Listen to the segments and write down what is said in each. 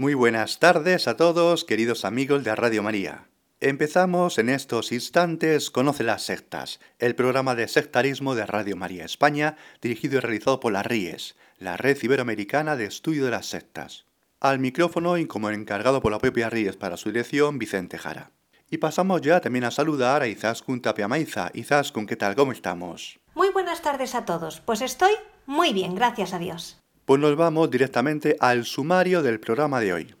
Muy buenas tardes a todos, queridos amigos de Radio María. Empezamos en estos instantes Conoce las sectas, el programa de sectarismo de Radio María España, dirigido y realizado por la RIES, la Red Iberoamericana de Estudio de las Sectas. Al micrófono y como encargado por la propia RIES para su dirección, Vicente Jara. Y pasamos ya también a saludar a Izaskun Tapia Maiza. Izaskun, ¿qué tal? ¿Cómo estamos? Muy buenas tardes a todos. Pues estoy muy bien, gracias a Dios. Pues nos vamos directamente al sumario del programa de hoy.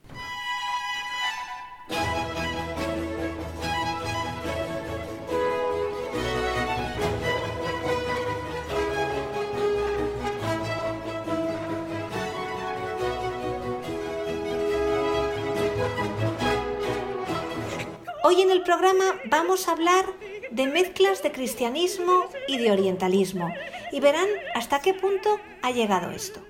Hoy en el programa vamos a hablar de mezclas de cristianismo y de orientalismo y verán hasta qué punto ha llegado esto.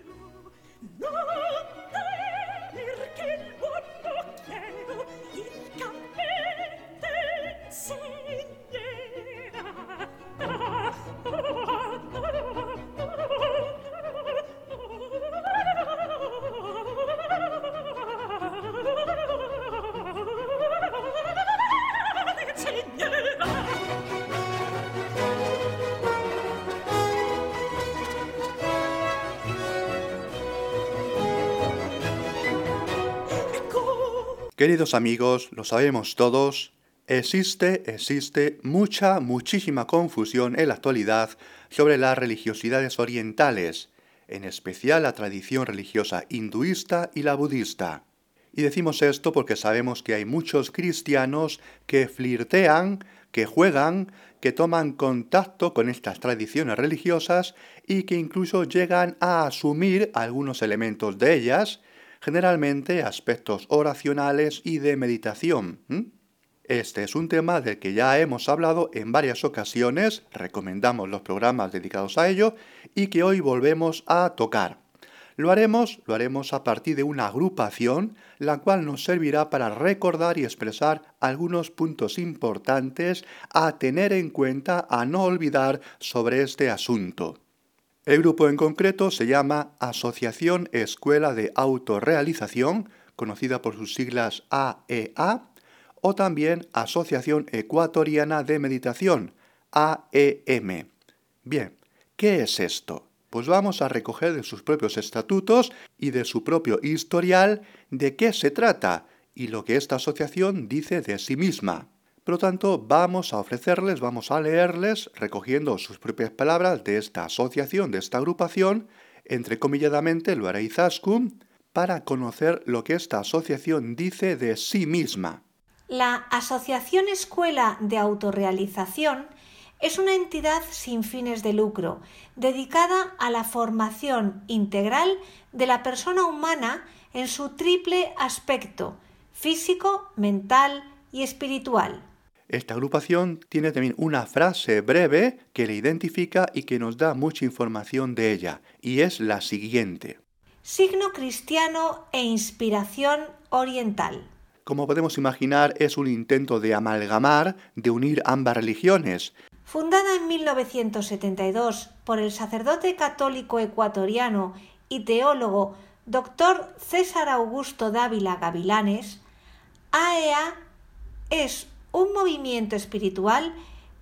Queridos amigos, lo sabemos todos, existe, existe mucha, muchísima confusión en la actualidad sobre las religiosidades orientales, en especial la tradición religiosa hinduista y la budista. Y decimos esto porque sabemos que hay muchos cristianos que flirtean, que juegan, que toman contacto con estas tradiciones religiosas y que incluso llegan a asumir algunos elementos de ellas, generalmente aspectos oracionales y de meditación. Este es un tema del que ya hemos hablado en varias ocasiones, recomendamos los programas dedicados a ello y que hoy volvemos a tocar. Lo haremos, lo haremos a partir de una agrupación, la cual nos servirá para recordar y expresar algunos puntos importantes a tener en cuenta, a no olvidar sobre este asunto. El grupo en concreto se llama Asociación Escuela de Autorrealización, conocida por sus siglas AEA, e o también Asociación Ecuatoriana de Meditación, AEM. Bien, ¿qué es esto? Pues vamos a recoger de sus propios estatutos y de su propio historial de qué se trata y lo que esta asociación dice de sí misma. Por lo tanto, vamos a ofrecerles, vamos a leerles, recogiendo sus propias palabras de esta asociación, de esta agrupación, entrecomilladamente lo hará Izaskun, para conocer lo que esta asociación dice de sí misma. La Asociación Escuela de Autorrealización es una entidad sin fines de lucro, dedicada a la formación integral de la persona humana en su triple aspecto físico, mental y espiritual. Esta agrupación tiene también una frase breve que le identifica y que nos da mucha información de ella, y es la siguiente. Signo cristiano e inspiración oriental. Como podemos imaginar, es un intento de amalgamar, de unir ambas religiones. Fundada en 1972 por el sacerdote católico ecuatoriano y teólogo Dr. César Augusto Dávila Gavilanes, AEA e es un movimiento espiritual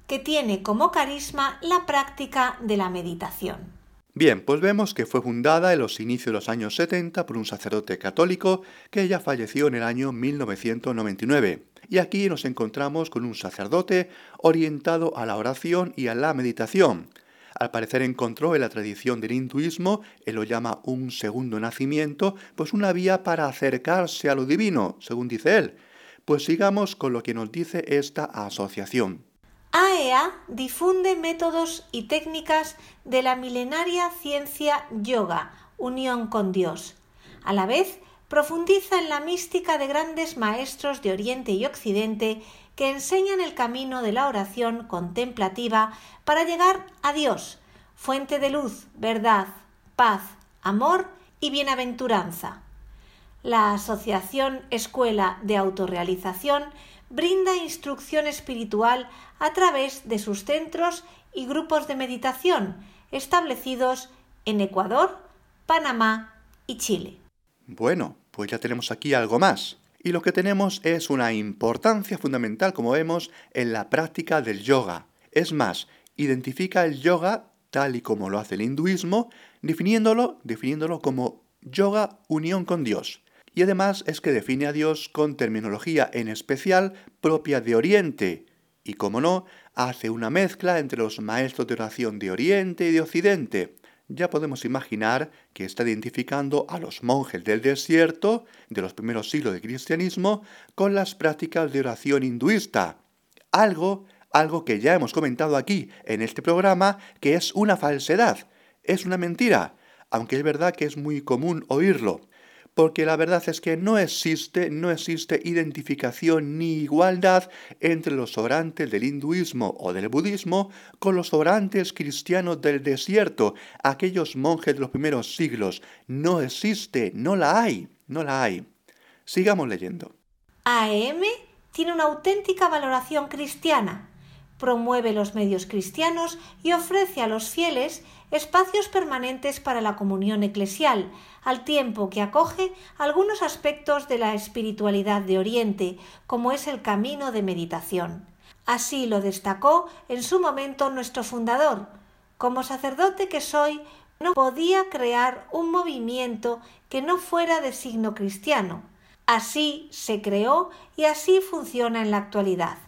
que tiene como carisma la práctica de la meditación. Bien, pues vemos que fue fundada en los inicios de los años 70 por un sacerdote católico que ya falleció en el año 1999. Y aquí nos encontramos con un sacerdote orientado a la oración y a la meditación. Al parecer encontró en la tradición del hinduismo, él lo llama un segundo nacimiento, pues una vía para acercarse a lo divino, según dice él, pues sigamos con lo que nos dice esta asociación. AEA e difunde métodos y técnicas de la milenaria ciencia yoga, unión con Dios. A la vez, profundiza en la mística de grandes maestros de Oriente y Occidente que enseñan el camino de la oración contemplativa para llegar a Dios, fuente de luz, verdad, paz, amor y bienaventuranza. La Asociación Escuela de Autorrealización brinda instrucción espiritual a través de sus centros y grupos de meditación establecidos en Ecuador, Panamá y Chile. Bueno, pues ya tenemos aquí algo más. Y lo que tenemos es una importancia fundamental, como vemos, en la práctica del yoga. Es más, identifica el yoga tal y como lo hace el hinduismo, definiéndolo, definiéndolo como yoga unión con Dios. Y además es que define a Dios con terminología en especial propia de Oriente. Y como no, hace una mezcla entre los maestros de oración de Oriente y de Occidente. Ya podemos imaginar que está identificando a los monjes del desierto de los primeros siglos de cristianismo con las prácticas de oración hinduista. Algo, algo que ya hemos comentado aquí en este programa, que es una falsedad, es una mentira, aunque es verdad que es muy común oírlo porque la verdad es que no existe, no existe identificación ni igualdad entre los orantes del hinduismo o del budismo con los orantes cristianos del desierto, aquellos monjes de los primeros siglos. No existe, no la hay, no la hay. Sigamos leyendo. AM tiene una auténtica valoración cristiana promueve los medios cristianos y ofrece a los fieles espacios permanentes para la comunión eclesial, al tiempo que acoge algunos aspectos de la espiritualidad de Oriente, como es el camino de meditación. Así lo destacó en su momento nuestro fundador. Como sacerdote que soy, no podía crear un movimiento que no fuera de signo cristiano. Así se creó y así funciona en la actualidad.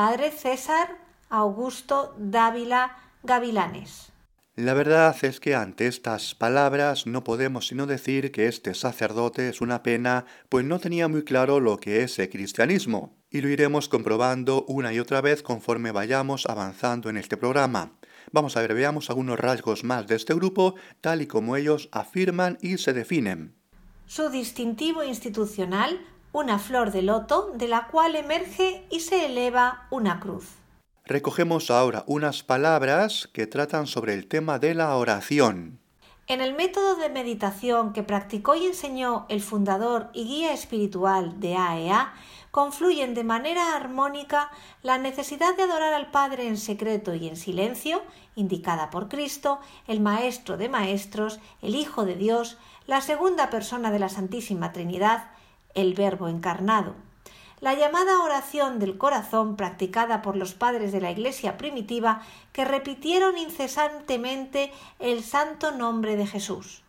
Padre César Augusto Dávila Gavilanes. La verdad es que ante estas palabras no podemos sino decir que este sacerdote es una pena, pues no tenía muy claro lo que es el cristianismo, y lo iremos comprobando una y otra vez conforme vayamos avanzando en este programa. Vamos a ver, veamos algunos rasgos más de este grupo, tal y como ellos afirman y se definen. Su distintivo institucional una flor de loto de la cual emerge y se eleva una cruz. Recogemos ahora unas palabras que tratan sobre el tema de la oración. En el método de meditación que practicó y enseñó el fundador y guía espiritual de AEA, e confluyen de manera armónica la necesidad de adorar al Padre en secreto y en silencio, indicada por Cristo, el Maestro de Maestros, el Hijo de Dios, la segunda persona de la Santísima Trinidad, el Verbo encarnado. La llamada oración del corazón practicada por los padres de la Iglesia primitiva que repitieron incesantemente el santo nombre de Jesús.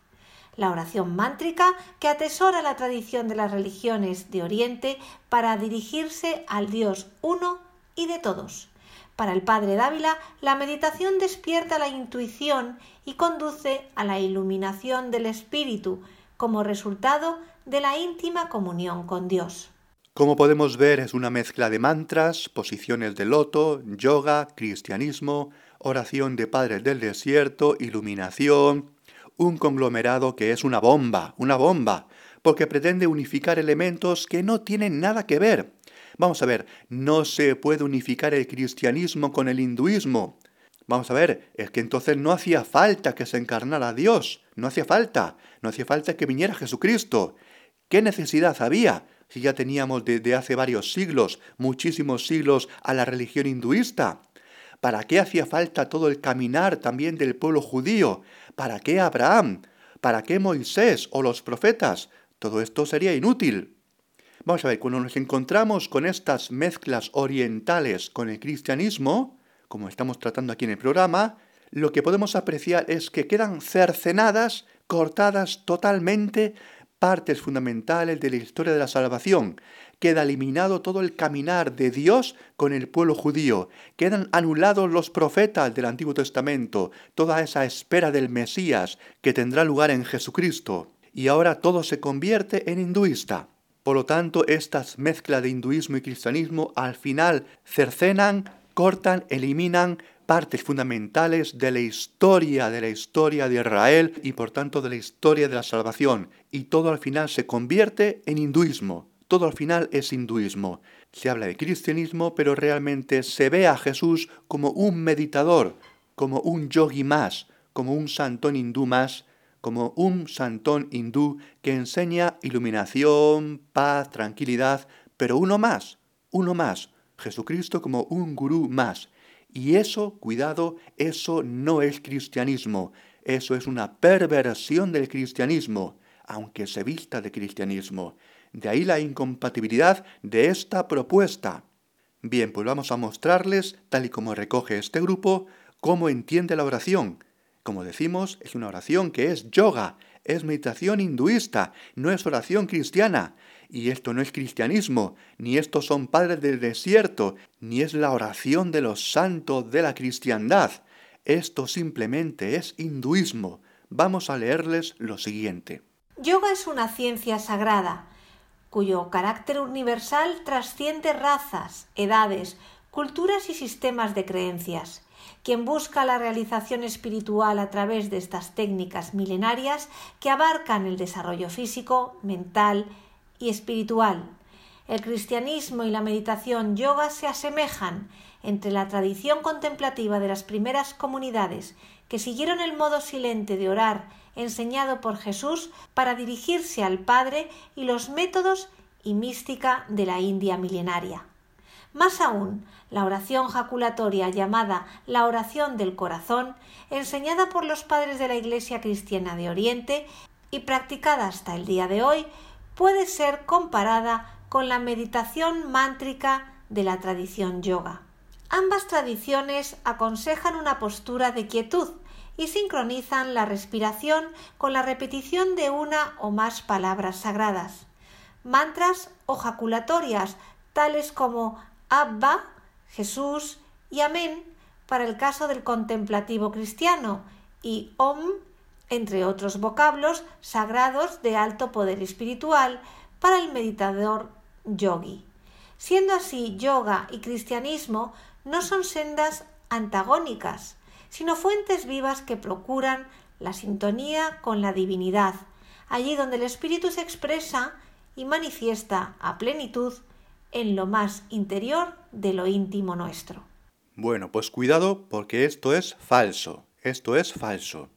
La oración mántrica que atesora la tradición de las religiones de Oriente para dirigirse al Dios uno y de todos. Para el padre Dávila, la meditación despierta la intuición y conduce a la iluminación del espíritu como resultado de la íntima comunión con Dios. Como podemos ver, es una mezcla de mantras, posiciones de loto, yoga, cristianismo, oración de padres del desierto, iluminación, un conglomerado que es una bomba, una bomba, porque pretende unificar elementos que no tienen nada que ver. Vamos a ver, no se puede unificar el cristianismo con el hinduismo. Vamos a ver, es que entonces no hacía falta que se encarnara Dios, no hacía falta, no hacía falta que viniera Jesucristo. ¿Qué necesidad había si ya teníamos desde hace varios siglos, muchísimos siglos, a la religión hinduista? ¿Para qué hacía falta todo el caminar también del pueblo judío? ¿Para qué Abraham? ¿Para qué Moisés o los profetas? Todo esto sería inútil. Vamos a ver, cuando nos encontramos con estas mezclas orientales con el cristianismo, como estamos tratando aquí en el programa, lo que podemos apreciar es que quedan cercenadas, cortadas totalmente partes fundamentales de la historia de la salvación. Queda eliminado todo el caminar de Dios con el pueblo judío. Quedan anulados los profetas del Antiguo Testamento, toda esa espera del Mesías que tendrá lugar en Jesucristo. Y ahora todo se convierte en hinduista. Por lo tanto, estas mezclas de hinduismo y cristianismo al final cercenan, cortan, eliminan partes fundamentales de la historia, de la historia de Israel y por tanto de la historia de la salvación. Y todo al final se convierte en hinduismo. Todo al final es hinduismo. Se habla de cristianismo, pero realmente se ve a Jesús como un meditador, como un yogi más, como un santón hindú más, como un santón hindú que enseña iluminación, paz, tranquilidad, pero uno más, uno más, Jesucristo como un gurú más. Y eso, cuidado, eso no es cristianismo, eso es una perversión del cristianismo, aunque se vista de cristianismo. De ahí la incompatibilidad de esta propuesta. Bien, pues vamos a mostrarles, tal y como recoge este grupo, cómo entiende la oración. Como decimos, es una oración que es yoga, es meditación hinduista, no es oración cristiana. Y esto no es cristianismo, ni estos son padres del desierto, ni es la oración de los santos de la cristiandad. Esto simplemente es hinduismo. Vamos a leerles lo siguiente. Yoga es una ciencia sagrada, cuyo carácter universal trasciende razas, edades, culturas y sistemas de creencias. Quien busca la realización espiritual a través de estas técnicas milenarias que abarcan el desarrollo físico, mental y espiritual. El cristianismo y la meditación yoga se asemejan entre la tradición contemplativa de las primeras comunidades que siguieron el modo silente de orar enseñado por Jesús para dirigirse al Padre y los métodos y mística de la India milenaria. Más aún, la oración jaculatoria llamada la oración del corazón, enseñada por los padres de la Iglesia cristiana de Oriente y practicada hasta el día de hoy, puede ser comparada con la meditación mántrica de la tradición yoga. Ambas tradiciones aconsejan una postura de quietud y sincronizan la respiración con la repetición de una o más palabras sagradas. Mantras o jaculatorias tales como Abba, Jesús y Amén para el caso del contemplativo cristiano y Om entre otros vocablos sagrados de alto poder espiritual para el meditador yogi. Siendo así, yoga y cristianismo no son sendas antagónicas, sino fuentes vivas que procuran la sintonía con la divinidad, allí donde el espíritu se expresa y manifiesta a plenitud en lo más interior de lo íntimo nuestro. Bueno, pues cuidado porque esto es falso, esto es falso.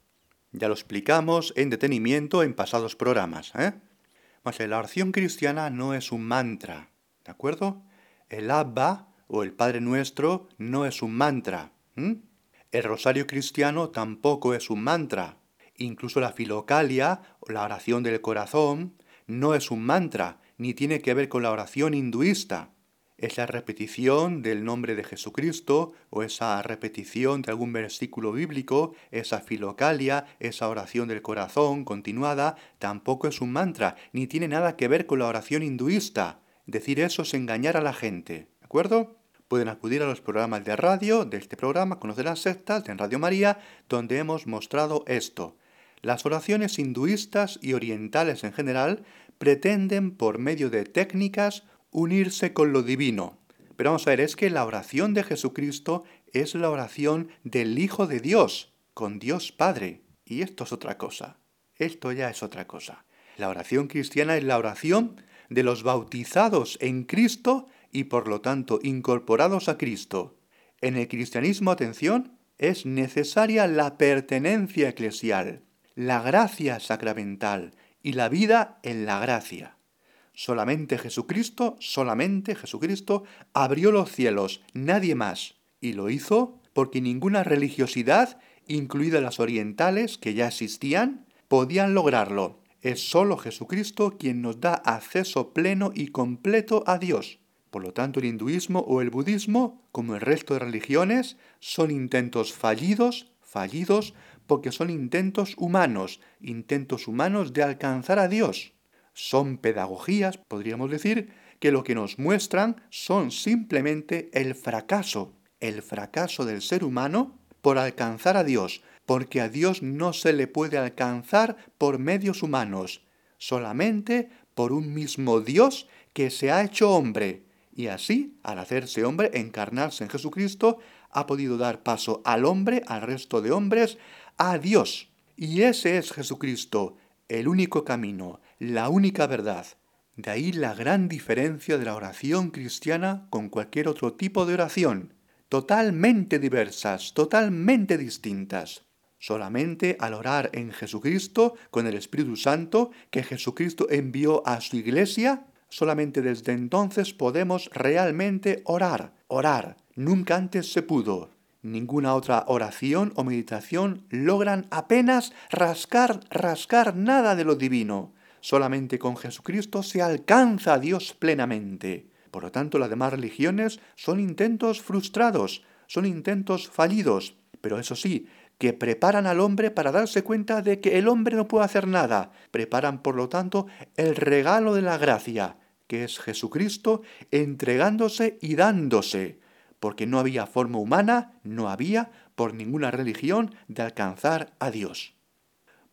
Ya lo explicamos en detenimiento en pasados programas. ¿eh? la oración cristiana no es un mantra, ¿de acuerdo? El Abba o el Padre Nuestro no es un mantra. El rosario cristiano tampoco es un mantra. Incluso la filocalia o la oración del corazón no es un mantra, ni tiene que ver con la oración hinduista esa repetición del nombre de Jesucristo o esa repetición de algún versículo bíblico, esa filocalia, esa oración del corazón continuada, tampoco es un mantra, ni tiene nada que ver con la oración hinduista. Decir eso es engañar a la gente, ¿de acuerdo? Pueden acudir a los programas de radio de este programa Conocer las sectas en Radio María, donde hemos mostrado esto. Las oraciones hinduistas y orientales en general pretenden, por medio de técnicas, unirse con lo divino. Pero vamos a ver, es que la oración de Jesucristo es la oración del Hijo de Dios, con Dios Padre. Y esto es otra cosa. Esto ya es otra cosa. La oración cristiana es la oración de los bautizados en Cristo y por lo tanto incorporados a Cristo. En el cristianismo, atención, es necesaria la pertenencia eclesial, la gracia sacramental y la vida en la gracia. Solamente Jesucristo, solamente Jesucristo abrió los cielos, nadie más. Y lo hizo porque ninguna religiosidad, incluida las orientales que ya existían, podían lograrlo. Es solo Jesucristo quien nos da acceso pleno y completo a Dios. Por lo tanto, el hinduismo o el budismo, como el resto de religiones, son intentos fallidos, fallidos, porque son intentos humanos, intentos humanos de alcanzar a Dios. Son pedagogías, podríamos decir, que lo que nos muestran son simplemente el fracaso, el fracaso del ser humano por alcanzar a Dios, porque a Dios no se le puede alcanzar por medios humanos, solamente por un mismo Dios que se ha hecho hombre, Y así, al hacerse hombre, encarnarse en Jesucristo, ha podido dar paso al hombre, al resto de hombres, a Dios. Y ese es Jesucristo, el único camino, la única verdad. De ahí la gran diferencia de la oración cristiana con cualquier otro tipo de oración. Totalmente diversas, totalmente distintas. Solamente al orar en Jesucristo con el Espíritu Santo que Jesucristo envió a su iglesia, solamente desde entonces podemos realmente orar, orar. Nunca antes se pudo. Ninguna otra oración o meditación logran apenas rascar, rascar nada de lo divino. Solamente con Jesucristo se alcanza a Dios plenamente. Por lo tanto, las demás religiones son intentos frustrados, son intentos fallidos, pero eso sí, que preparan al hombre para darse cuenta de que el hombre no puede hacer nada. Preparan, por lo tanto, el regalo de la gracia, que es Jesucristo entregándose y dándose porque no había forma humana, no había, por ninguna religión, de alcanzar a Dios.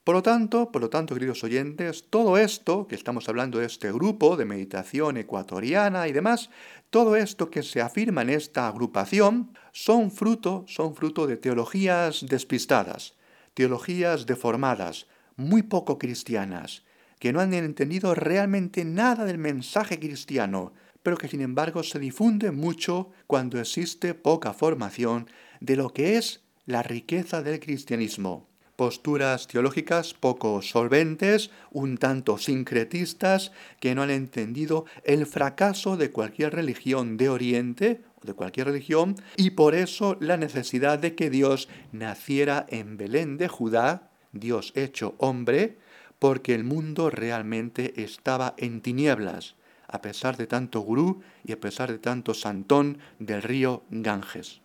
Por lo tanto, por lo tanto, queridos oyentes, todo esto que estamos hablando de este grupo de meditación ecuatoriana y demás, todo esto que se afirma en esta agrupación son fruto, son fruto de teologías despistadas, teologías deformadas, muy poco cristianas, que no han entendido realmente nada del mensaje cristiano, pero que sin embargo se difunde mucho cuando existe poca formación de lo que es la riqueza del cristianismo. Posturas teológicas poco solventes, un tanto sincretistas, que no han entendido el fracaso de cualquier religión de Oriente o de cualquier religión, y por eso la necesidad de que Dios naciera en Belén de Judá, Dios hecho hombre, porque el mundo realmente estaba en tinieblas a pesar de tanto gurú y a pesar de tanto santón del río Ganges.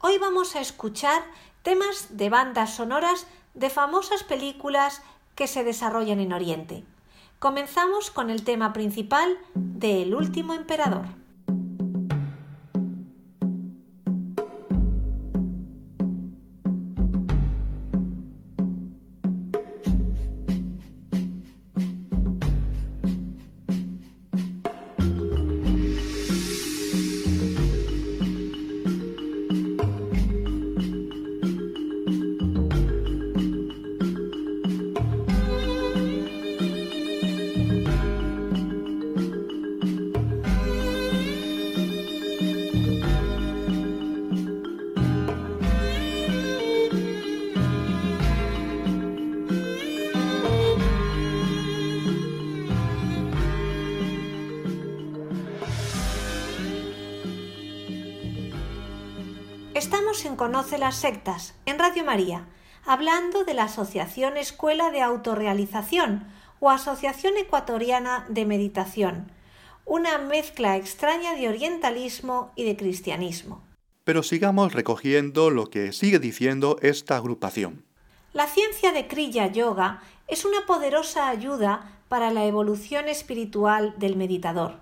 Hoy vamos a escuchar temas de bandas sonoras de famosas películas que se desarrollan en Oriente. Comenzamos con el tema principal de El último emperador. Conoce las Sectas, en Radio María, hablando de la Asociación Escuela de Autorrealización o Asociación Ecuatoriana de Meditación, una mezcla extraña de orientalismo y de cristianismo. Pero sigamos recogiendo lo que sigue diciendo esta agrupación. La ciencia de Kriya Yoga es una poderosa ayuda para la evolución espiritual del meditador.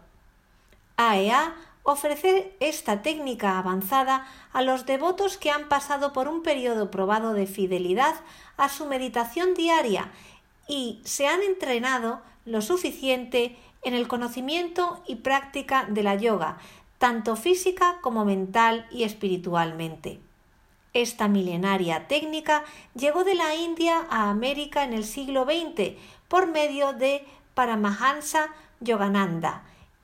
AEA ofrecer esta técnica avanzada a los devotos que han pasado por un periodo probado de fidelidad a su meditación diaria y se han entrenado lo suficiente en el conocimiento y práctica de la yoga, tanto física como mental y espiritualmente. Esta milenaria técnica llegó de la India a América en el siglo XX por medio de Paramahansa Yogananda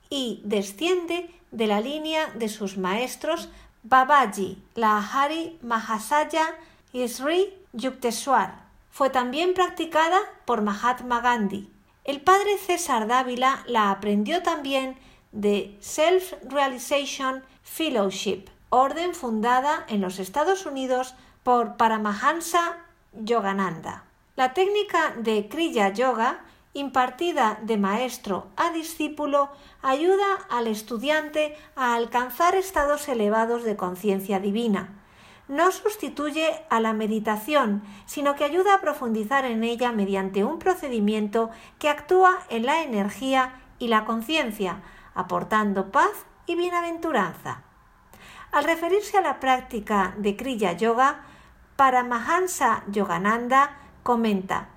y desciende de la línea de sus maestros Babaji, Lahari Mahasaya y Sri Yukteswar. Fue también practicada por Mahatma Gandhi. El padre César Dávila la aprendió también de Self Realization Fellowship, orden fundada en los Estados Unidos por Paramahansa Yogananda. La técnica de Kriya Yoga impartida de maestro a discípulo ayuda al estudiante a alcanzar estados elevados de conciencia divina. No sustituye a la meditación, sino que ayuda a profundizar en ella mediante un procedimiento que actúa en la energía y la conciencia, aportando paz y bienaventuranza. Al referirse a la práctica de Kriya Yoga, Paramahansa Yogananda comenta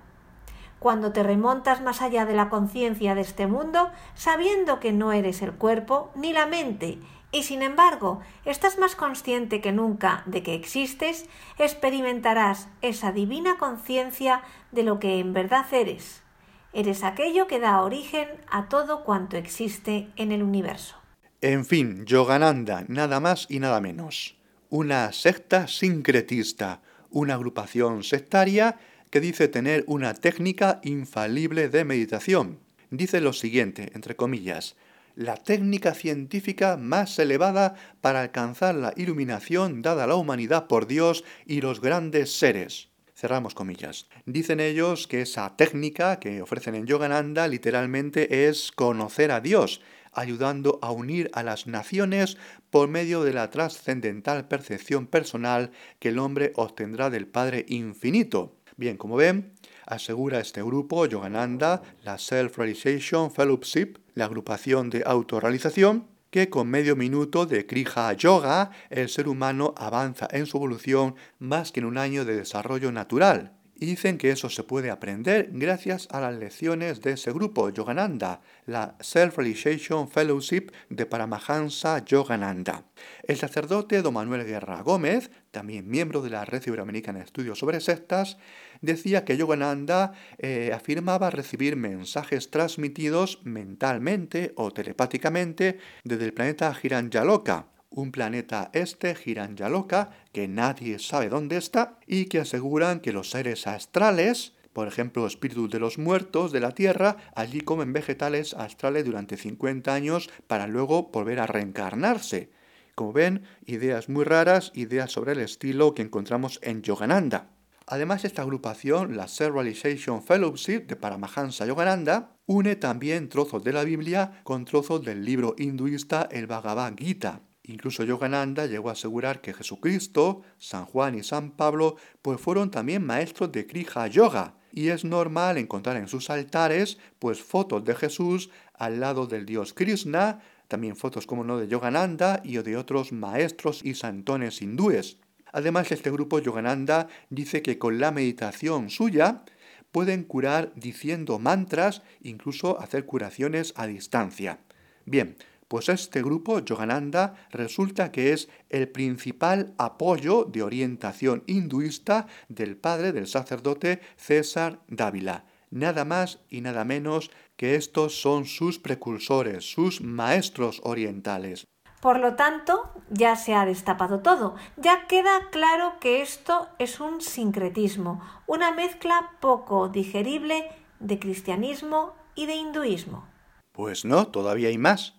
cuando te remontas más allá de la conciencia de este mundo, sabiendo que no eres el cuerpo ni la mente, y sin embargo estás más consciente que nunca de que existes, experimentarás esa divina conciencia de lo que en verdad eres. Eres aquello que da origen a todo cuanto existe en el universo. En fin, Yogananda, nada más y nada menos. Una secta sincretista, una agrupación sectaria que dice tener una técnica infalible de meditación. Dice lo siguiente, entre comillas, la técnica científica más elevada para alcanzar la iluminación dada a la humanidad por Dios y los grandes seres. Cerramos comillas. Dicen ellos que esa técnica que ofrecen en Yogananda literalmente es conocer a Dios, ayudando a unir a las naciones por medio de la trascendental percepción personal que el hombre obtendrá del Padre Infinito. Bien, como ven, asegura este grupo Yogananda, la Self-Realization Fellowship, la agrupación de autorrealización, que con medio minuto de Kriya Yoga el ser humano avanza en su evolución más que en un año de desarrollo natural. Y dicen que eso se puede aprender gracias a las lecciones de ese grupo, Yogananda, la Self-Realization Fellowship de Paramahansa Yogananda. El sacerdote don Manuel Guerra Gómez, también miembro de la Red Iberoamericana de Estudios sobre Sectas, decía que Yogananda eh, afirmaba recibir mensajes transmitidos mentalmente o telepáticamente desde el planeta Hiranyaloka, un planeta este, Hiranyaloka, que nadie sabe dónde está, y que aseguran que los seres astrales, por ejemplo, espíritus de los muertos de la Tierra, allí comen vegetales astrales durante 50 años para luego volver a reencarnarse. Como ven, ideas muy raras, ideas sobre el estilo que encontramos en Yogananda. Además, esta agrupación, la Self-Realization Fellowship de Paramahansa Yogananda, une también trozos de la Biblia con trozos del libro hinduista el Bhagavad Gita. Incluso Yogananda llegó a asegurar que Jesucristo, San Juan y San Pablo pues fueron también maestros de Kriya Yoga, y es normal encontrar en sus altares pues fotos de Jesús al lado del dios Krishna, también fotos como no de Yogananda y de otros maestros y santones hindúes. Además, este grupo Yogananda dice que con la meditación suya pueden curar diciendo mantras, incluso hacer curaciones a distancia. Bien, pues este grupo, Yogananda, resulta que es el principal apoyo de orientación hinduista del padre del sacerdote César Dávila. Nada más y nada menos que estos son sus precursores, sus maestros orientales. Por lo tanto, ya se ha destapado todo. Ya queda claro que esto es un sincretismo, una mezcla poco digerible de cristianismo y de hinduismo. Pues no, todavía hay más.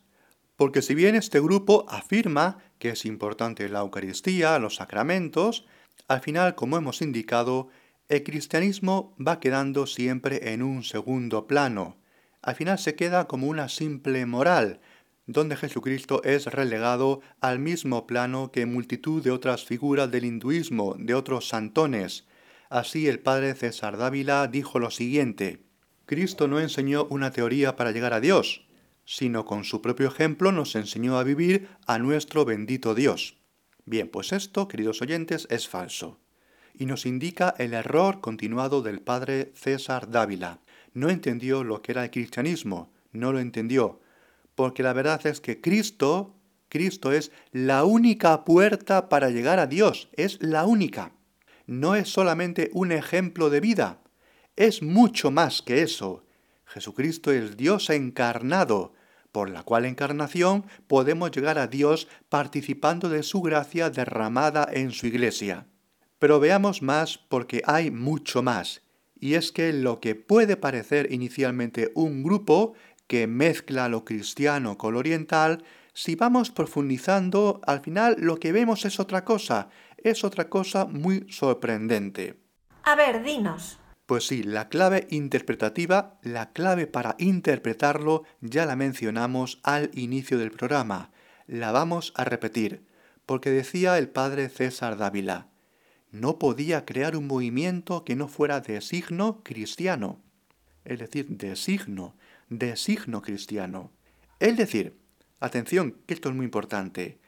Porque si bien este grupo afirma que es importante la Eucaristía, los sacramentos, al final, como hemos indicado, el cristianismo va quedando siempre en un segundo plano. Al final se queda como una simple moral, donde Jesucristo es relegado al mismo plano que multitud de otras figuras del hinduismo, de otros santones. Así el padre César Dávila dijo lo siguiente, Cristo no enseñó una teoría para llegar a Dios, sino con su propio ejemplo nos enseñó a vivir a nuestro bendito Dios. Bien, pues esto, queridos oyentes, es falso. Y nos indica el error continuado del padre César Dávila. No entendió lo que era el cristianismo, no lo entendió, porque la verdad es que Cristo, Cristo es la única puerta para llegar a Dios, es la única. No es solamente un ejemplo de vida, es mucho más que eso. Jesucristo es Dios encarnado, por la cual encarnación podemos llegar a Dios participando de su gracia derramada en su iglesia. Pero veamos más porque hay mucho más, y es que lo que puede parecer inicialmente un grupo que mezcla lo cristiano con lo oriental, si vamos profundizando, al final lo que vemos es otra cosa, es otra cosa muy sorprendente. A ver, dinos. Pues sí, la clave interpretativa, la clave para interpretarlo, ya la mencionamos al inicio del programa. La vamos a repetir, porque decía el padre César Dávila, no podía crear un movimiento que no fuera de signo cristiano. Es decir, de signo, de signo cristiano. Es decir, atención, que esto es muy importante,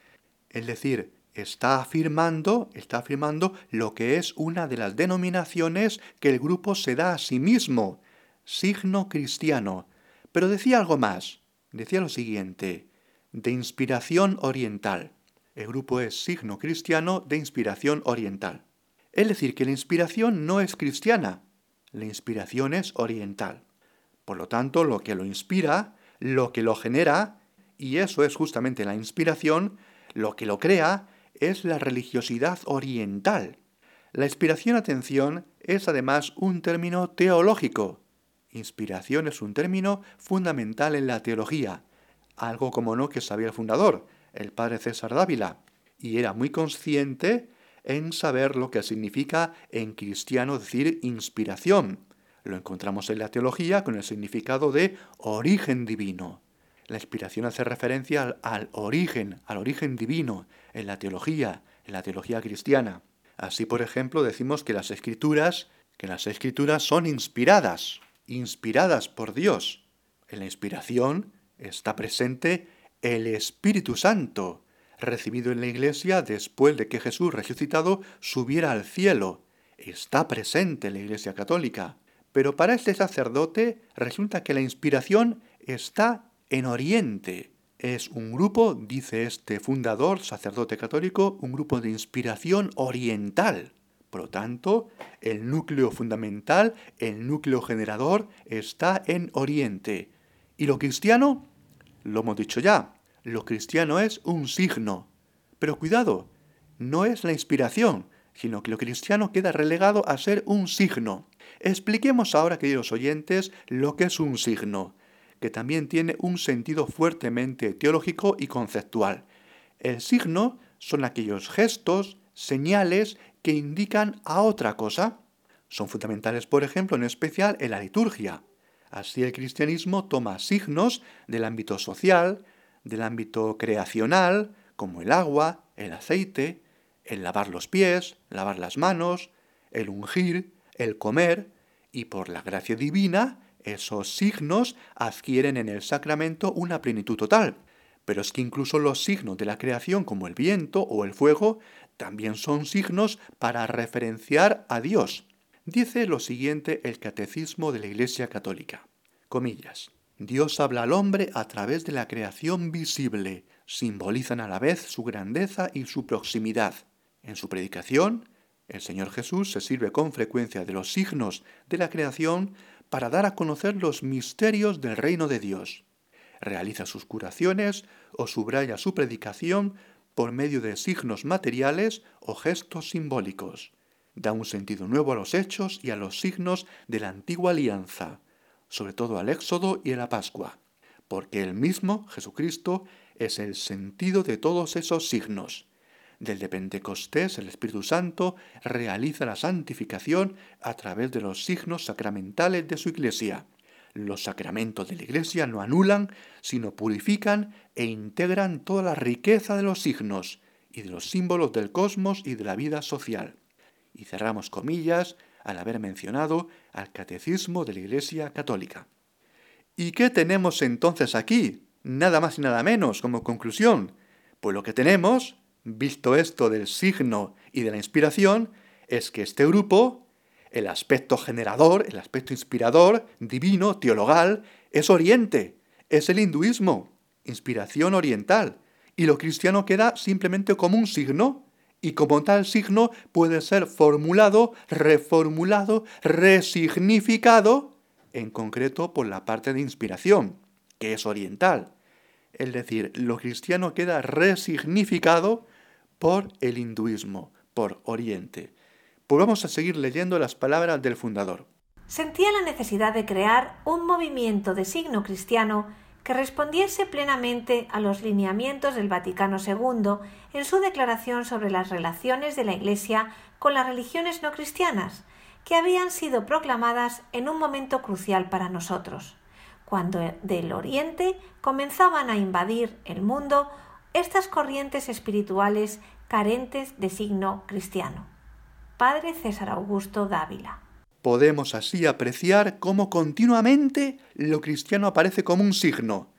es decir, está afirmando, está afirmando lo que es una de las denominaciones que el grupo se da a sí mismo. signo cristiano, pero decía algo más. Decía lo siguiente, de inspiración oriental. El grupo es signo cristiano de inspiración oriental. Es decir, que la inspiración no es cristiana, la inspiración es oriental. Por lo tanto, lo que lo inspira, lo que lo genera, y eso es justamente la inspiración, lo que lo crea, es la religiosidad oriental. La inspiración, atención, es además un término teológico. Inspiración es un término fundamental en la teología, algo como no que sabía el fundador, el padre César Dávila, y era muy consciente en saber lo que significa en cristiano decir inspiración. Lo encontramos en la teología con el significado de origen divino. La inspiración hace referencia al, origen, al origen divino, en la teología, en la teología cristiana. Así, por ejemplo, decimos que las escrituras, que las escrituras son inspiradas, inspiradas por Dios. En la inspiración está presente el Espíritu Santo, recibido en la iglesia después de que Jesús resucitado subiera al cielo. Está presente en la iglesia católica. Pero para este sacerdote resulta que la inspiración está en Oriente. Es un grupo, dice este fundador, sacerdote católico, un grupo de inspiración oriental. Por lo tanto, el núcleo fundamental, el núcleo generador, está en Oriente. ¿Y lo cristiano? Lo hemos dicho ya, lo cristiano es un signo. Pero cuidado, no es la inspiración, sino que lo cristiano queda relegado a ser un signo. Expliquemos ahora, queridos oyentes, lo que es un signo, que también tiene un sentido fuertemente teológico y conceptual. El signo son aquellos gestos, señales que indican a otra cosa. Son fundamentales, por ejemplo, en especial en la liturgia. Así el cristianismo toma signos del ámbito social, del ámbito creacional, como el agua, el aceite, el lavar los pies, lavar las manos, el ungir, el comer, y por la gracia divina, esos signos adquieren en el sacramento una plenitud total. Pero es que incluso los signos de la creación, como el viento o el fuego, también son signos para referenciar a Dios. Dice lo siguiente el Catecismo de la Iglesia Católica. Comillas. Dios habla al hombre a través de la creación visible, simbolizan a la vez su grandeza y su proximidad. En su predicación, el Señor Jesús se sirve con frecuencia de los signos de la creación para dar a conocer los misterios del reino de Dios. Realiza sus curaciones o subraya su predicación por medio de signos materiales o gestos simbólicos. Da un sentido nuevo a los hechos y a los signos de la antigua alianza sobre todo al Éxodo y a la Pascua, porque el mismo Jesucristo es el sentido de todos esos signos. Del de Pentecostés el Espíritu Santo realiza la santificación a través de los signos sacramentales de su Iglesia. Los sacramentos de la Iglesia no anulan, sino purifican e integran toda la riqueza de los signos y de los símbolos del cosmos y de la vida social. Y cerramos comillas al haber mencionado al catecismo de la Iglesia Católica. ¿Y qué tenemos entonces aquí? Nada más y nada menos como conclusión. Pues lo que tenemos, visto esto del signo y de la inspiración, es que este grupo, el aspecto generador, el aspecto inspirador, divino, teologal, es Oriente, es el hinduismo, inspiración oriental, y lo cristiano queda simplemente como un signo, y como tal signo puede ser formulado, reformulado, resignificado, en concreto por la parte de inspiración, que es oriental. Es decir, lo cristiano queda resignificado por el hinduismo, por Oriente. Pues vamos a seguir leyendo las palabras del fundador. Sentía la necesidad de crear un movimiento de signo cristiano que respondiese plenamente a los lineamientos del Vaticano II en su declaración sobre las relaciones de la Iglesia con las religiones no cristianas, que habían sido proclamadas en un momento crucial para nosotros, cuando del Oriente comenzaban a invadir el mundo estas corrientes espirituales carentes de signo cristiano. Padre César Augusto Dávila. Podemos así apreciar cómo continuamente lo cristiano aparece como un signo.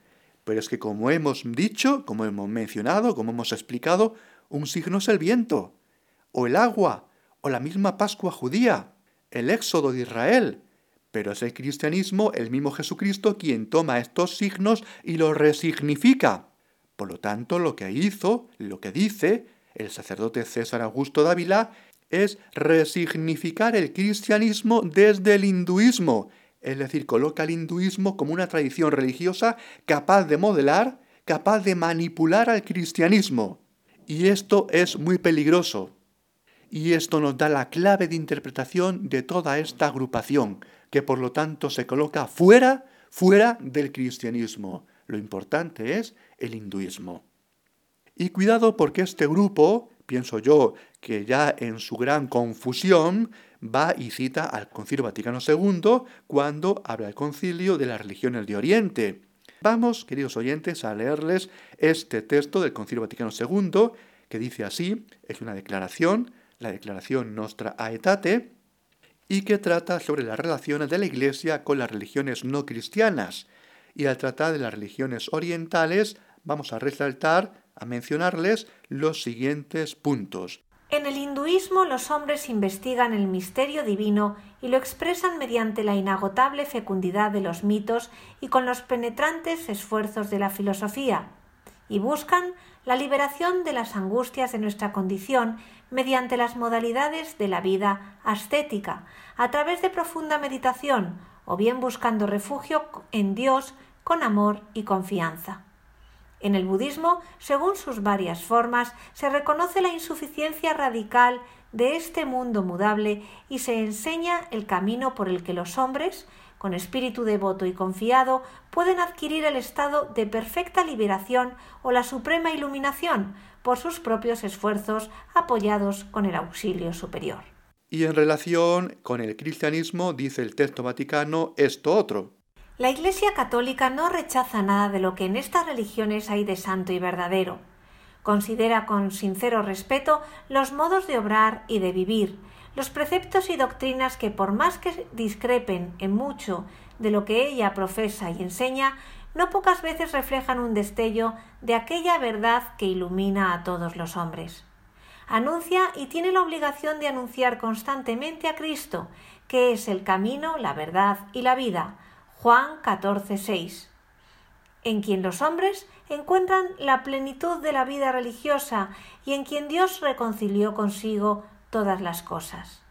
Pero es que como hemos dicho, como hemos mencionado, como hemos explicado, un signo es el viento, o el agua, o la misma Pascua judía, el éxodo de Israel. pero es el cristianismo, el mismo Jesucristo, quien toma estos signos y los resignifica. Por lo tanto, lo que hizo, lo que dice el sacerdote César Augusto Dávila, es resignificar el cristianismo desde el hinduismo, es decir, coloca el hinduismo como una tradición religiosa capaz de modelar, capaz de manipular al cristianismo. Y esto es muy peligroso. Y esto nos da la clave de interpretación de toda esta agrupación, que por lo tanto se coloca fuera, fuera del cristianismo. Lo importante es el hinduismo. Y cuidado porque este grupo, pienso yo, que ya en su gran confusión va y cita al Concilio Vaticano II cuando habla del concilio de las religiones de Oriente. Vamos, queridos oyentes, a leerles este texto del Concilio Vaticano II que dice así, es una declaración, la declaración Nostra Aetate, y que trata sobre las relaciones de la Iglesia con las religiones no cristianas. Y al tratar de las religiones orientales, vamos a resaltar, a mencionarles los siguientes puntos. En el hinduismo los hombres investigan el misterio divino y lo expresan mediante la inagotable fecundidad de los mitos y con los penetrantes esfuerzos de la filosofía, y buscan la liberación de las angustias de nuestra condición mediante las modalidades de la vida ascética, a través de profunda meditación, o bien buscando refugio en Dios con amor y confianza. En el budismo, según sus varias formas, se reconoce la insuficiencia radical de este mundo mudable y se enseña el camino por el que los hombres, con espíritu devoto y confiado, pueden adquirir el estado de perfecta liberación o la suprema iluminación por sus propios esfuerzos apoyados con el auxilio superior. Y en relación con el cristianismo, dice el texto vaticano esto otro. La Iglesia católica no rechaza nada de lo que en estas religiones hay de santo y verdadero. Considera con sincero respeto los modos de obrar y de vivir, los preceptos y doctrinas que por más que discrepen en mucho de lo que ella profesa y enseña, no pocas veces reflejan un destello de aquella verdad que ilumina a todos los hombres. Anuncia y tiene la obligación de anunciar constantemente a Cristo, que es el camino, la verdad y la vida, Juan 14:6, en quien los hombres encuentran la plenitud de la vida religiosa y en quien Dios reconcilió consigo todas las cosas.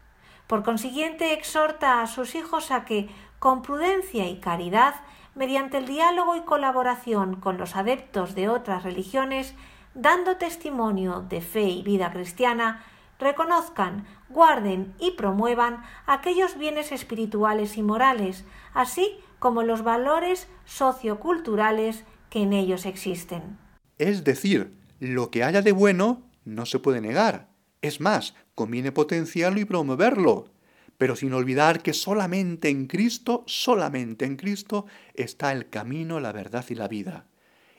Por consiguiente, exhorta a sus hijos a que, con prudencia y caridad, mediante el diálogo y colaboración con los adeptos de otras religiones, dando testimonio de fe y vida cristiana, reconozcan, guarden y promuevan aquellos bienes espirituales y morales, así como los valores socioculturales que en ellos existen. Es decir, lo que haya de bueno no se puede negar. Es más, conviene potenciarlo y promoverlo, pero sin olvidar que solamente en Cristo, solamente en Cristo está el camino, la verdad y la vida.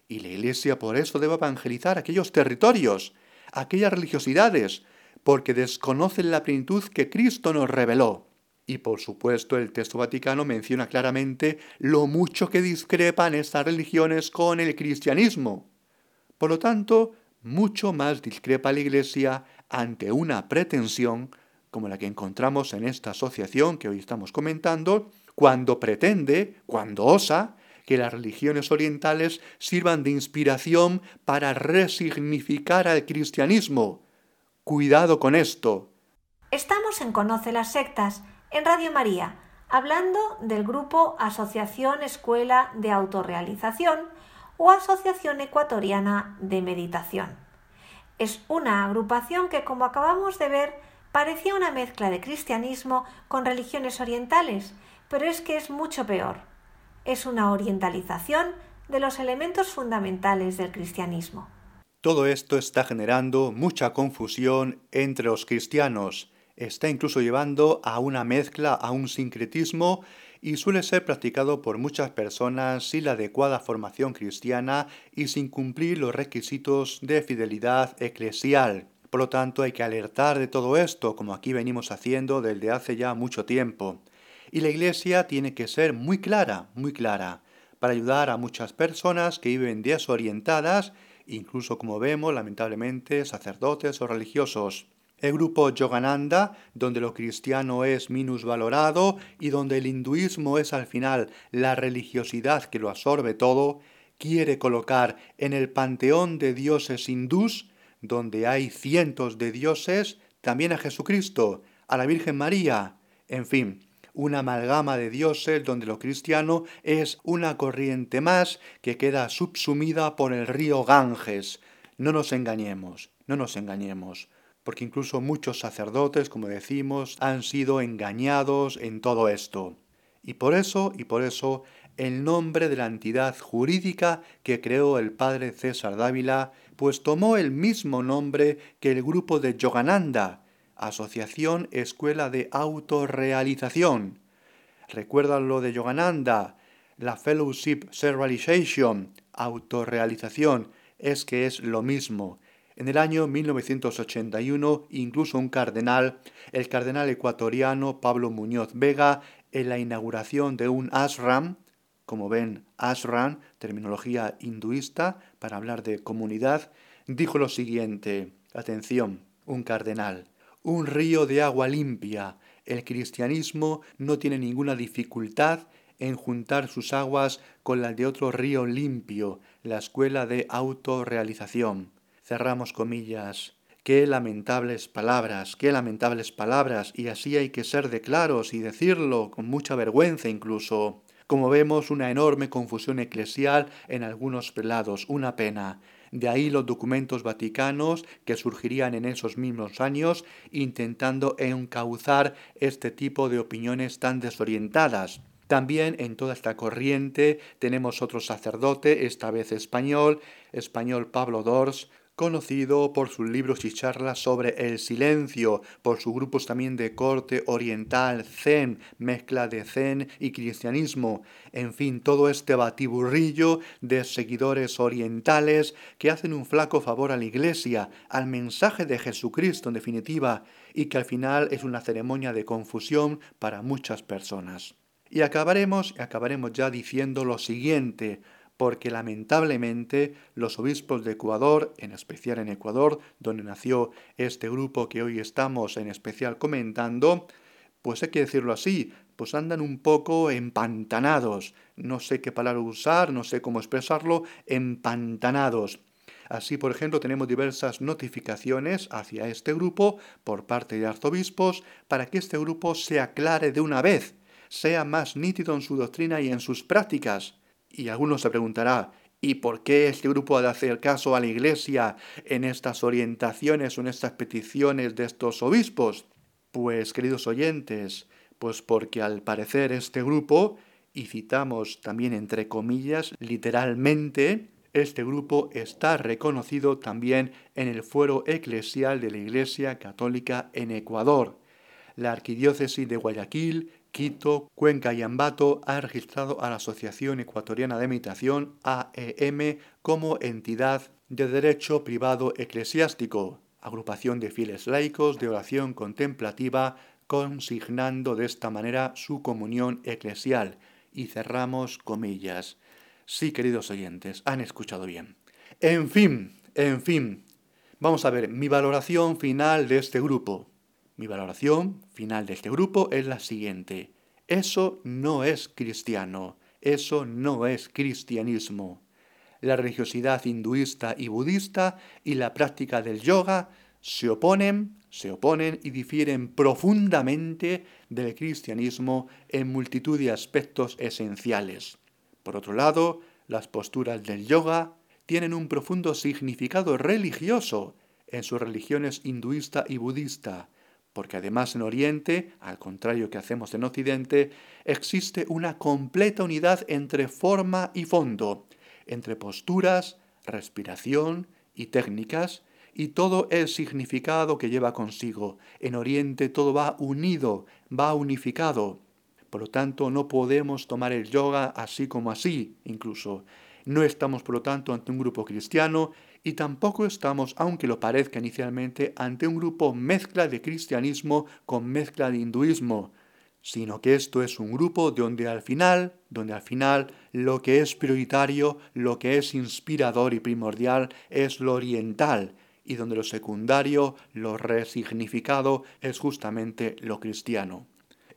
Y la Iglesia por eso debe evangelizar aquellos territorios, aquellas religiosidades, porque desconocen la plenitud que Cristo nos reveló. Y por supuesto el texto vaticano menciona claramente lo mucho que discrepan estas religiones con el cristianismo. Por lo tanto, mucho más discrepa la Iglesia ante una pretensión como la que encontramos en esta asociación que hoy estamos comentando, cuando pretende, cuando osa, que las religiones orientales sirvan de inspiración para resignificar al cristianismo. Cuidado con esto. Estamos en Conoce las Sectas en Radio María, hablando del grupo Asociación Escuela de Autorrealización o Asociación Ecuatoriana de Meditación. Es una agrupación que, como acabamos de ver, parecía una mezcla de cristianismo con religiones orientales, pero es que es mucho peor. Es una orientalización de los elementos fundamentales del cristianismo. Todo esto está generando mucha confusión entre los cristianos está incluso llevando a una mezcla, a un sincretismo y suele ser practicado por muchas personas sin la adecuada formación cristiana y sin cumplir los requisitos de fidelidad eclesial. Por lo tanto, hay que alertar de todo esto, como aquí venimos haciendo desde hace ya mucho tiempo. Y la Iglesia tiene que ser muy clara, muy clara, para ayudar a muchas personas que viven desorientadas, incluso como vemos, lamentablemente, sacerdotes o religiosos. El grupo Yogananda, donde lo cristiano es minusvalorado y donde el hinduismo es al final la religiosidad que lo absorbe todo, quiere colocar en el panteón de dioses hindús, donde hay cientos de dioses, también a Jesucristo, a la Virgen María, en fin, una amalgama de dioses donde lo cristiano es una corriente más que queda subsumida por el río Ganges. No nos engañemos, no nos engañemos, porque incluso muchos sacerdotes, como decimos, han sido engañados en todo esto. Y por eso, y por eso, el nombre de la entidad jurídica que creó el padre César Dávila, pues tomó el mismo nombre que el grupo de Yogananda, Asociación Escuela de Autorrealización. ¿Recuerdan lo de Yogananda? La Fellowship Self-Realization, autorrealización, es que es lo mismo. En el año 1981, incluso un cardenal, el cardenal ecuatoriano Pablo Muñoz Vega, en la inauguración de un ashram, como ven, ashram, terminología hinduista para hablar de comunidad, dijo lo siguiente, atención, un cardenal, un río de agua limpia. El cristianismo no tiene ninguna dificultad en juntar sus aguas con las de otro río limpio, la escuela de autorrealización. Cerramos comillas. Qué lamentables palabras, qué lamentables palabras, y así hay que ser de claros y decirlo con mucha vergüenza incluso. Como vemos, una enorme confusión eclesial en algunos prelados, una pena. De ahí los documentos vaticanos que surgirían en esos mismos años intentando encauzar este tipo de opiniones tan desorientadas. También en toda esta corriente tenemos otro sacerdote, esta vez español, español Pablo Dors, conocido por sus libros y charlas sobre el silencio, por sus grupos también de corte oriental, zen, mezcla de zen y cristianismo, en fin, todo este batiburrillo de seguidores orientales que hacen un flaco favor a la Iglesia, al mensaje de Jesucristo en definitiva, y que al final es una ceremonia de confusión para muchas personas. Y acabaremos, acabaremos ya diciendo lo siguiente, porque lamentablemente los obispos de Ecuador, en especial en Ecuador, donde nació este grupo que hoy estamos en especial comentando, pues hay que decirlo así, pues andan un poco empantanados, no sé qué palabra usar, no sé cómo expresarlo, empantanados. Así, por ejemplo, tenemos diversas notificaciones hacia este grupo por parte de arzobispos para que este grupo se aclare de una vez, sea más nítido en su doctrina y en sus prácticas. Y alguno se preguntará, ¿y por qué este grupo ha de hacer caso a la Iglesia en estas orientaciones o en estas peticiones de estos obispos? Pues, queridos oyentes, pues porque al parecer este grupo, y citamos también entre comillas literalmente, este grupo está reconocido también en el fuero eclesial de la Iglesia Católica en Ecuador. La Arquidiócesis de Guayaquil Quito, Cuenca y Ambato ha registrado a la Asociación Ecuatoriana de Meditación, AEM, como entidad de derecho privado eclesiástico, agrupación de fieles laicos de oración contemplativa, consignando de esta manera su comunión eclesial. Y cerramos comillas. Sí, queridos oyentes, han escuchado bien. En fin, en fin, vamos a ver mi valoración final de este grupo. Mi valoración final de este grupo es la siguiente. Eso no es cristiano, eso no es cristianismo. La religiosidad hinduista y budista y la práctica del yoga se oponen, se oponen y difieren profundamente del cristianismo en multitud de aspectos esenciales. Por otro lado, las posturas del yoga tienen un profundo significado religioso en sus religiones hinduista y budista, porque además en Oriente, al contrario que hacemos en Occidente, existe una completa unidad entre forma y fondo, entre posturas, respiración y técnicas, y todo el significado que lleva consigo. En Oriente todo va unido, va unificado. Por lo tanto, no podemos tomar el yoga así como así, incluso. No estamos, por lo tanto, ante un grupo cristiano y tampoco estamos, aunque lo parezca inicialmente, ante un grupo mezcla de cristianismo con mezcla de hinduismo, sino que esto es un grupo donde al final, donde al final lo que es prioritario, lo que es inspirador y primordial es lo oriental, y donde lo secundario, lo resignificado, es justamente lo cristiano.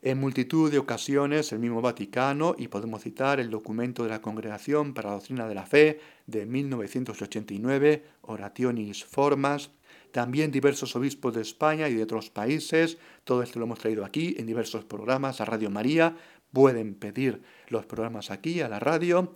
En multitud de ocasiones el mismo Vaticano, y podemos citar el documento de la Congregación para la Doctrina de la Fe de 1989, Orationis Formas, también diversos obispos de España y de otros países, todo esto lo hemos traído aquí en diversos programas a Radio María, pueden pedir los programas aquí a la radio,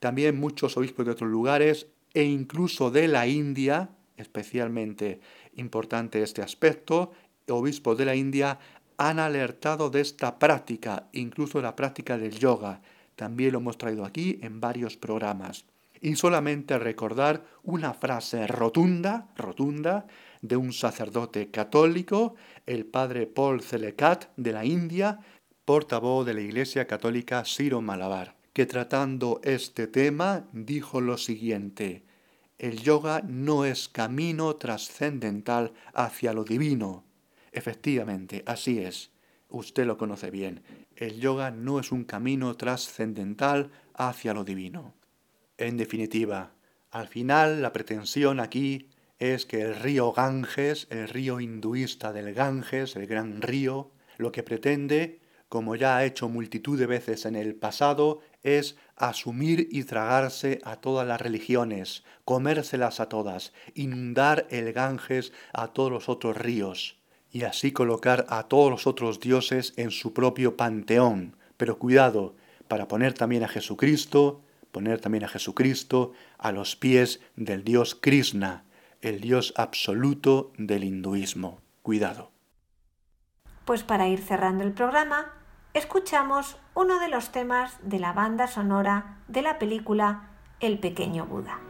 también muchos obispos de otros lugares e incluso de la India, especialmente importante este aspecto, obispos de la India han alertado de esta práctica, incluso la práctica del yoga. También lo hemos traído aquí en varios programas. Y solamente recordar una frase rotunda, rotunda, de un sacerdote católico, el padre Paul Celecat de la India, portavoz de la Iglesia Católica Ciro Malabar, que tratando este tema dijo lo siguiente, el yoga no es camino trascendental hacia lo divino, Efectivamente, así es. Usted lo conoce bien. El yoga no es un camino trascendental hacia lo divino. En definitiva, al final la pretensión aquí es que el río Ganges, el río hinduista del Ganges, el gran río, lo que pretende, como ya ha hecho multitud de veces en el pasado, es asumir y tragarse a todas las religiones, comérselas a todas, inundar el Ganges a todos los otros ríos y así colocar a todos los otros dioses en su propio panteón. Pero cuidado, para poner también a Jesucristo, poner también a Jesucristo a los pies del dios Krishna, el dios absoluto del hinduismo. Cuidado. Pues para ir cerrando el programa, escuchamos uno de los temas de la banda sonora de la película El pequeño Buda.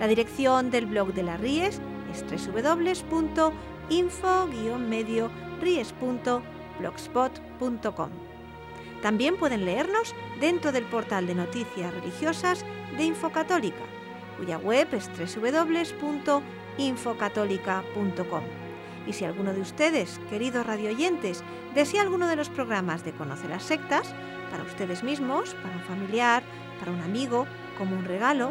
La dirección del blog de la Ries es www.info-medio-ries.blogspot.com. También pueden leernos dentro del portal de noticias religiosas de Infocatólica, cuya web es www.infocatólica.com. Y si alguno de ustedes, queridos radioyentes, desea alguno de los programas de Conoce las Sectas, para ustedes mismos, para un familiar, para un amigo, como un regalo,